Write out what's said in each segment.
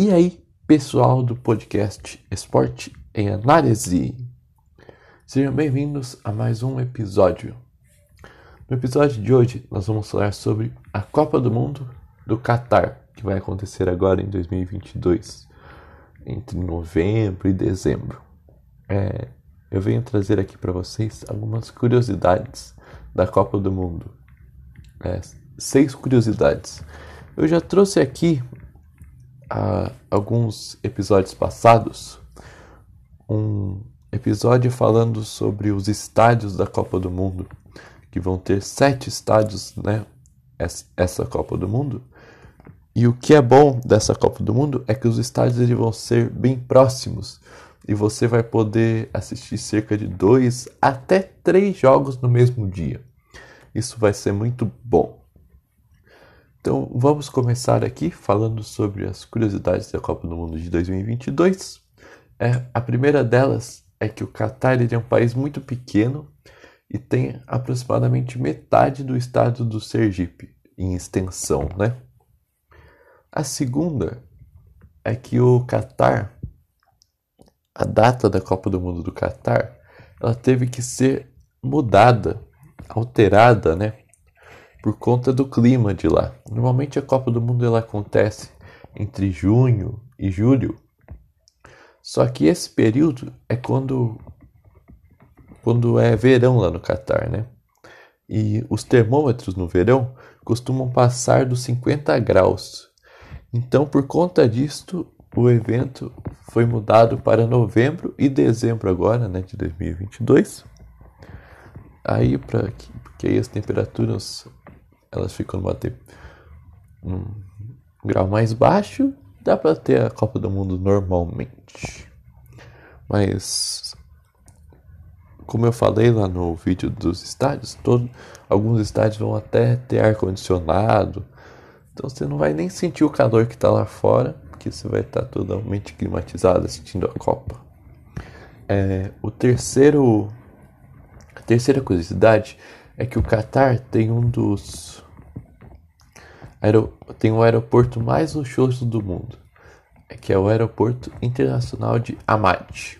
E aí, pessoal do podcast Esporte em Análise? Sejam bem-vindos a mais um episódio. No episódio de hoje, nós vamos falar sobre a Copa do Mundo do Catar, que vai acontecer agora em 2022, entre novembro e dezembro. É, eu venho trazer aqui para vocês algumas curiosidades da Copa do Mundo. É, seis curiosidades. Eu já trouxe aqui a alguns episódios passados um episódio falando sobre os estádios da Copa do Mundo, que vão ter sete estádios, né? Essa Copa do Mundo. E o que é bom dessa Copa do Mundo é que os estádios eles vão ser bem próximos e você vai poder assistir cerca de dois até três jogos no mesmo dia. Isso vai ser muito bom. Então vamos começar aqui falando sobre as curiosidades da Copa do Mundo de 2022. É, a primeira delas é que o Catar é um país muito pequeno e tem aproximadamente metade do estado do Sergipe em extensão, né? A segunda é que o Catar, a data da Copa do Mundo do Catar, ela teve que ser mudada, alterada, né? Por conta do clima de lá. Normalmente a Copa do Mundo ela acontece entre junho e julho. Só que esse período é quando quando é verão lá no Catar, né? E os termômetros no verão costumam passar dos 50 graus. Então, por conta disto, o evento foi mudado para novembro e dezembro agora, né, de 2022. Aí para porque aí as temperaturas elas ficam numa num grau mais baixo, dá para ter a Copa do Mundo normalmente. Mas como eu falei lá no vídeo dos estádios, todo, alguns estádios vão até ter ar condicionado. Então você não vai nem sentir o calor que está lá fora, porque você vai estar tá totalmente climatizado assistindo a Copa. É, o terceiro, a terceira curiosidade é que o Catar tem um dos tem o aeroporto mais luxuoso do mundo, que é o Aeroporto Internacional de Hamad.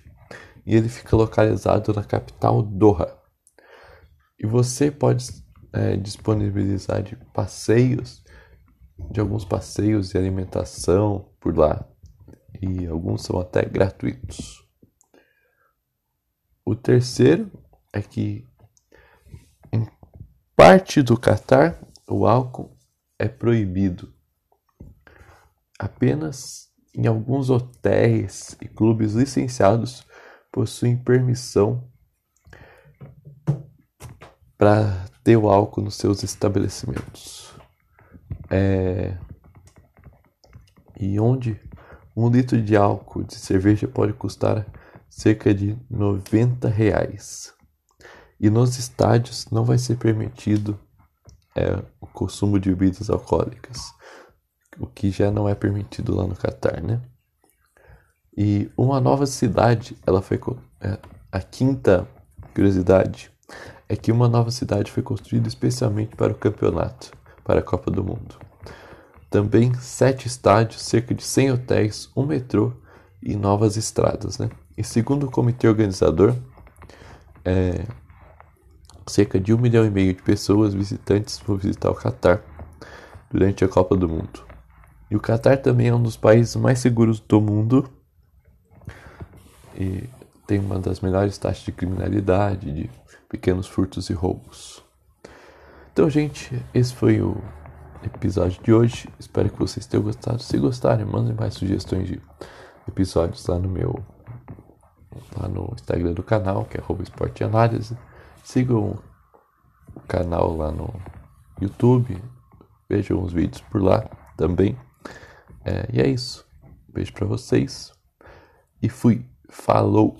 E ele fica localizado na capital Doha. E você pode é, disponibilizar de passeios, de alguns passeios e alimentação por lá. E alguns são até gratuitos. O terceiro é que parte do Catar, o álcool é proibido. Apenas em alguns hotéis e clubes licenciados possuem permissão para ter o álcool nos seus estabelecimentos. É... E onde um litro de álcool de cerveja pode custar cerca de 90 reais. E nos estádios não vai ser permitido é, o consumo de bebidas alcoólicas, o que já não é permitido lá no Catar, né? E uma nova cidade, ela foi é, a quinta curiosidade é que uma nova cidade foi construída especialmente para o campeonato, para a Copa do Mundo. Também sete estádios, cerca de 100 hotéis, um metrô e novas estradas, né? E segundo o comitê organizador, é, cerca de um milhão e meio de pessoas visitantes vão visitar o Catar durante a Copa do Mundo. E o Catar também é um dos países mais seguros do mundo e tem uma das melhores taxas de criminalidade, de pequenos furtos e roubos. Então, gente, esse foi o episódio de hoje. Espero que vocês tenham gostado. Se gostarem, mandem mais sugestões de episódios lá no meu lá no Instagram do canal, que é Análise. Sigam o canal lá no YouTube. Vejam os vídeos por lá também. É, e é isso. Beijo para vocês. E fui. Falou!